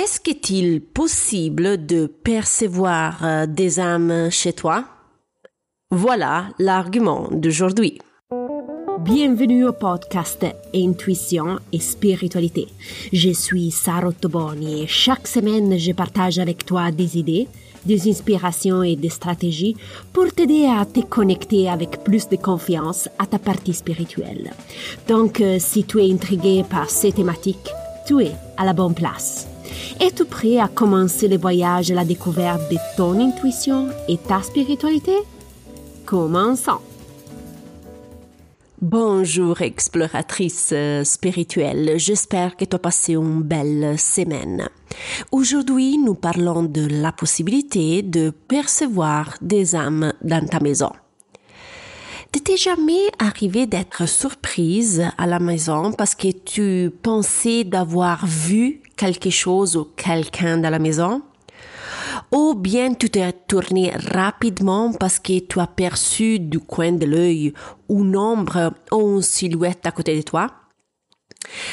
Est-ce qu'il possible de percevoir euh, des âmes chez toi? Voilà l'argument d'aujourd'hui. Bienvenue au podcast Intuition et Spiritualité. Je suis Sarah Toboni et chaque semaine je partage avec toi des idées, des inspirations et des stratégies pour t'aider à te connecter avec plus de confiance à ta partie spirituelle. Donc, euh, si tu es intrigué par ces thématiques, tu es à la bonne place. Es-tu prêt à commencer le voyage à la découverte de ton intuition et ta spiritualité? Commençons. Bonjour exploratrice euh, spirituelle, j'espère que tu as passé une belle semaine. Aujourd'hui, nous parlons de la possibilité de percevoir des âmes dans ta maison. T'es jamais arrivé d'être surprise à la maison parce que tu pensais d'avoir vu quelque chose ou quelqu'un dans la maison? Ou bien tu t'es tourné rapidement parce que tu as perçu du coin de l'œil une ombre ou une silhouette à côté de toi?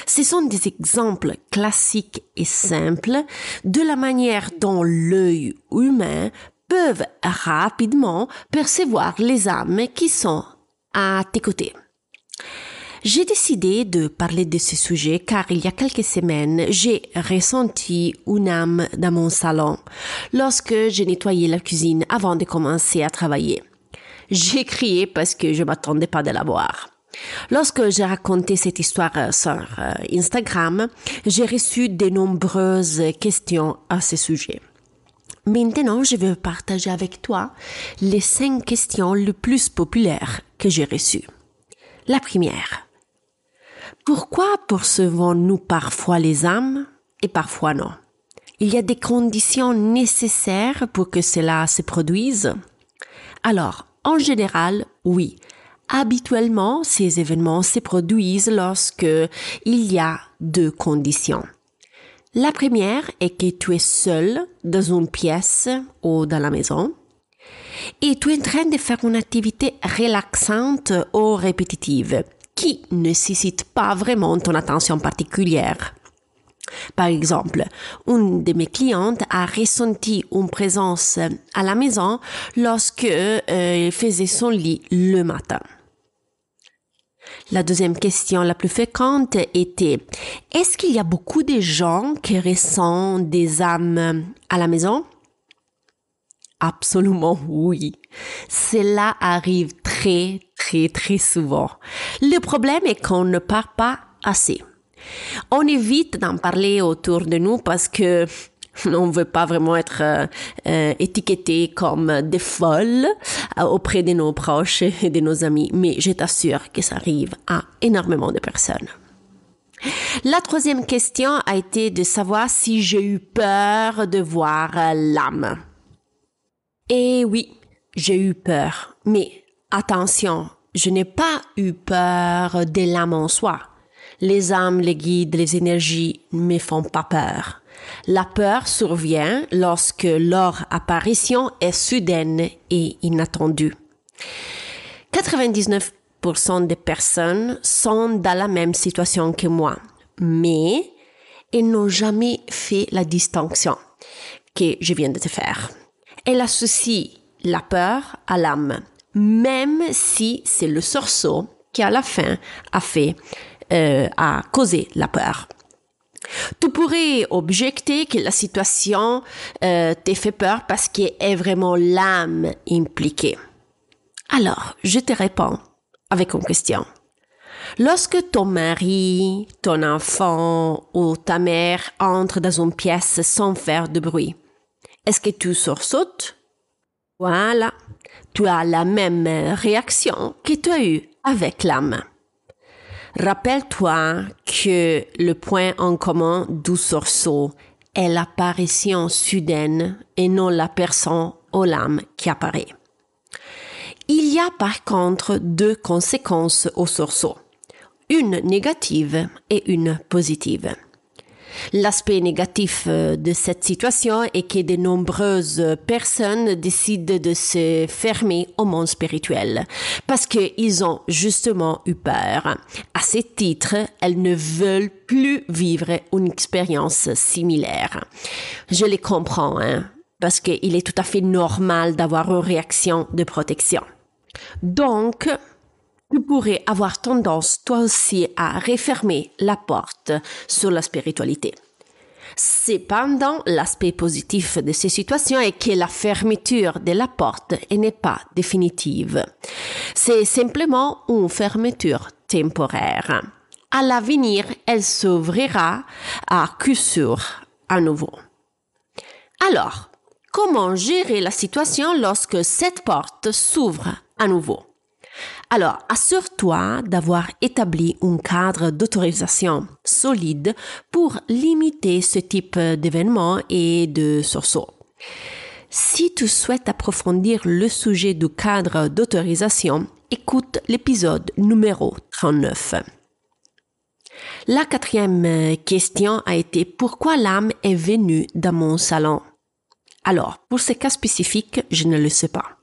Ce sont des exemples classiques et simples de la manière dont l'œil humain peuvent rapidement percevoir les âmes qui sont à tes côtés. J'ai décidé de parler de ce sujet car il y a quelques semaines, j'ai ressenti une âme dans mon salon lorsque j'ai nettoyé la cuisine avant de commencer à travailler. J'ai crié parce que je m'attendais pas de la voir. Lorsque j'ai raconté cette histoire sur euh, Instagram, j'ai reçu de nombreuses questions à ce sujet. Maintenant, je vais partager avec toi les cinq questions les plus populaires que j'ai reçues. La première. Pourquoi percevons-nous parfois les âmes et parfois non? Il y a des conditions nécessaires pour que cela se produise? Alors, en général, oui. Habituellement, ces événements se produisent lorsque il y a deux conditions. La première est que tu es seul dans une pièce ou dans la maison et tu es en train de faire une activité relaxante ou répétitive qui ne nécessite pas vraiment ton attention particulière. Par exemple, une de mes clientes a ressenti une présence à la maison lorsque euh, faisait son lit le matin. La deuxième question la plus fréquente était est-ce qu'il y a beaucoup de gens qui ressentent des âmes à la maison? Absolument oui. Cela arrive très, très, très souvent. Le problème est qu'on ne parle pas assez. On évite d'en parler autour de nous parce que on ne veut pas vraiment être euh, euh, étiqueté comme des folles euh, auprès de nos proches et de nos amis, mais je t'assure que ça arrive à énormément de personnes. La troisième question a été de savoir si j'ai eu peur de voir l'âme. Et oui, j'ai eu peur, mais attention, je n'ai pas eu peur de l'âme en soi. Les âmes, les guides, les énergies ne me font pas peur. La peur survient lorsque leur apparition est soudaine et inattendue. 99% des personnes sont dans la même situation que moi, mais elles n'ont jamais fait la distinction que je viens de te faire. Elles associent la peur à l'âme, même si c'est le sorceau qui à la fin a fait, euh, a causé la peur. Tu pourrais objecter que la situation euh, te fait peur parce qu'il est vraiment l'âme impliquée. Alors, je te réponds avec une question. Lorsque ton mari, ton enfant ou ta mère entre dans une pièce sans faire de bruit, est-ce que tu sursautes? Voilà, tu as la même réaction que tu as eue avec l'âme. Rappelle-toi que le point en commun du sursaut est l'apparition soudaine et non la personne ou l'âme qui apparaît. Il y a par contre deux conséquences au sursaut, une négative et une positive. L'aspect négatif euh, de cette situation est que de nombreuses personnes décident de se fermer au monde spirituel parce qu'ils ont justement eu peur. À ce titre, elles ne veulent plus vivre une expérience similaire. Je les comprends, hein, parce qu'il est tout à fait normal d'avoir une réaction de protection. Donc, tu pourrais avoir tendance toi aussi à refermer la porte sur la spiritualité. Cependant, l'aspect positif de ces situations est que la fermeture de la porte n'est pas définitive. C'est simplement une fermeture temporaire. À l'avenir, elle s'ouvrira à coup sûr à nouveau. Alors, comment gérer la situation lorsque cette porte s'ouvre à nouveau? Alors, assure-toi d'avoir établi un cadre d'autorisation solide pour limiter ce type d'événements et de sursauts. Si tu souhaites approfondir le sujet du cadre d'autorisation, écoute l'épisode numéro 39. La quatrième question a été pourquoi l'âme est venue dans mon salon? Alors, pour ce cas spécifique, je ne le sais pas.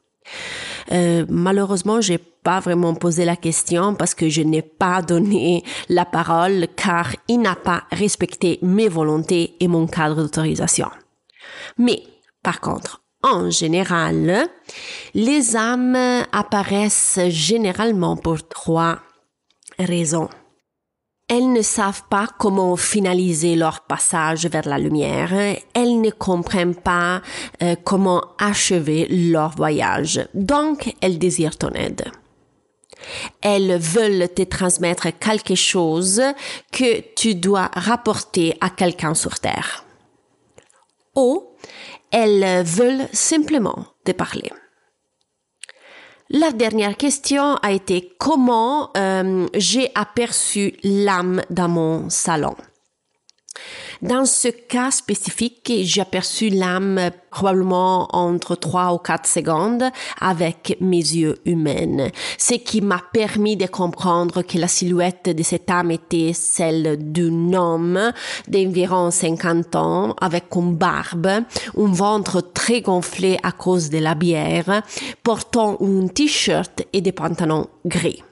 Euh, malheureusement, j'ai pas vraiment posé la question parce que je n'ai pas donné la parole car il n'a pas respecté mes volontés et mon cadre d'autorisation. Mais, par contre, en général, les âmes apparaissent généralement pour trois raisons. Elles ne savent pas comment finaliser leur passage vers la lumière. Elles ne comprennent pas euh, comment achever leur voyage. Donc, elles désirent ton aide. Elles veulent te transmettre quelque chose que tu dois rapporter à quelqu'un sur Terre. Ou elles veulent simplement te parler. La dernière question a été comment euh, j'ai aperçu l'âme dans mon salon? Dans ce cas spécifique, j'ai aperçu l'âme probablement entre trois ou quatre secondes avec mes yeux humains, ce qui m'a permis de comprendre que la silhouette de cette âme était celle d'un homme d'environ 50 ans avec une barbe, un ventre très gonflé à cause de la bière, portant un t-shirt et des pantalons gris.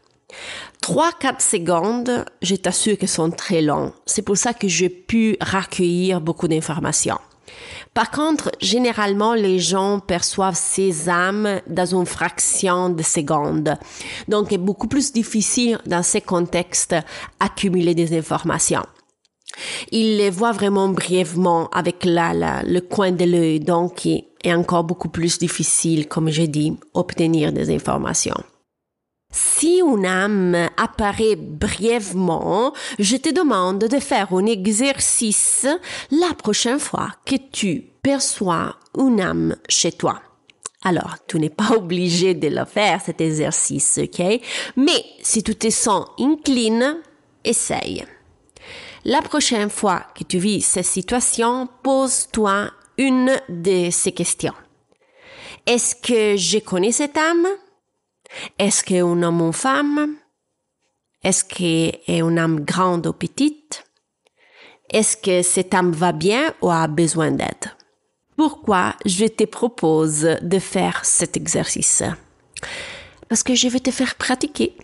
3-4 secondes, je t'assure que sont très longs. C'est pour ça que j'ai pu recueillir beaucoup d'informations. Par contre, généralement, les gens perçoivent ces âmes dans une fraction de seconde. Donc, c'est beaucoup plus difficile dans ces contextes accumuler des informations. Ils les voient vraiment brièvement avec la, le coin de l'œil, donc il est encore beaucoup plus difficile, comme j'ai dit, obtenir des informations. Si une âme apparaît brièvement, je te demande de faire un exercice la prochaine fois que tu perçois une âme chez toi. Alors, tu n'es pas obligé de le faire, cet exercice, ok? Mais si tu te sens incline, essaye. La prochaine fois que tu vis cette situation, pose-toi une de ces questions. Est-ce que je connais cette âme? Est-ce qu'un homme ou femme? Est-ce qu'est une âme grande ou petite? Est-ce que cette âme va bien ou a besoin d'aide? Pourquoi je te propose de faire cet exercice? Parce que je veux te faire pratiquer.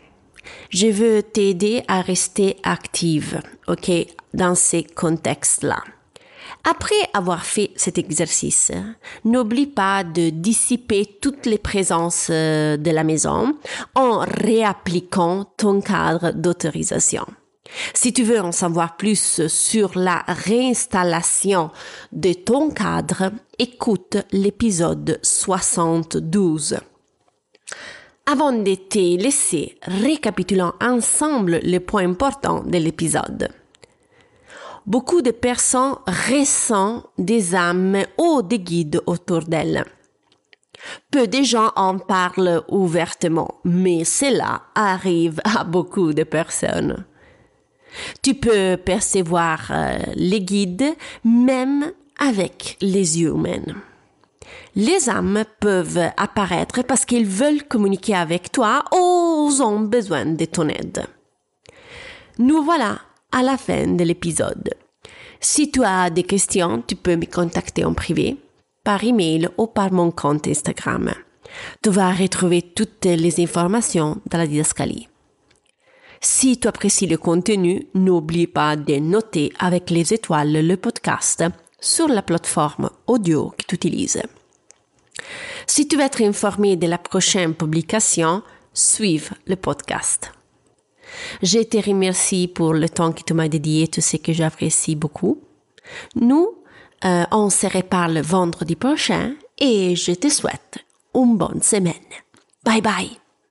Je veux t'aider à rester active, ok, dans ces contextes-là. Après avoir fait cet exercice, n'oublie pas de dissiper toutes les présences euh, de la maison en réappliquant ton cadre d'autorisation. Si tu veux en savoir plus sur la réinstallation de ton cadre, écoute l'épisode 72. Avant de te laisser, récapitulons ensemble les points importants de l'épisode beaucoup de personnes ressentent des âmes ou des guides autour d'elles. Peu de gens en parlent ouvertement, mais cela arrive à beaucoup de personnes. Tu peux percevoir euh, les guides même avec les yeux humains. Les âmes peuvent apparaître parce qu'ils veulent communiquer avec toi ou ont besoin de ton aide. Nous voilà à la fin de l'épisode. Si tu as des questions, tu peux me contacter en privé, par email ou par mon compte Instagram. Tu vas retrouver toutes les informations dans la didascalie. Si tu apprécies le contenu, n'oublie pas de noter avec les étoiles le podcast sur la plateforme audio que tu utilises. Si tu veux être informé de la prochaine publication, suive le podcast. Je te remercie pour le temps que tu m'as dédié, tout ce que j'apprécie beaucoup. Nous, euh, on se reparle vendredi prochain et je te souhaite une bonne semaine. Bye bye.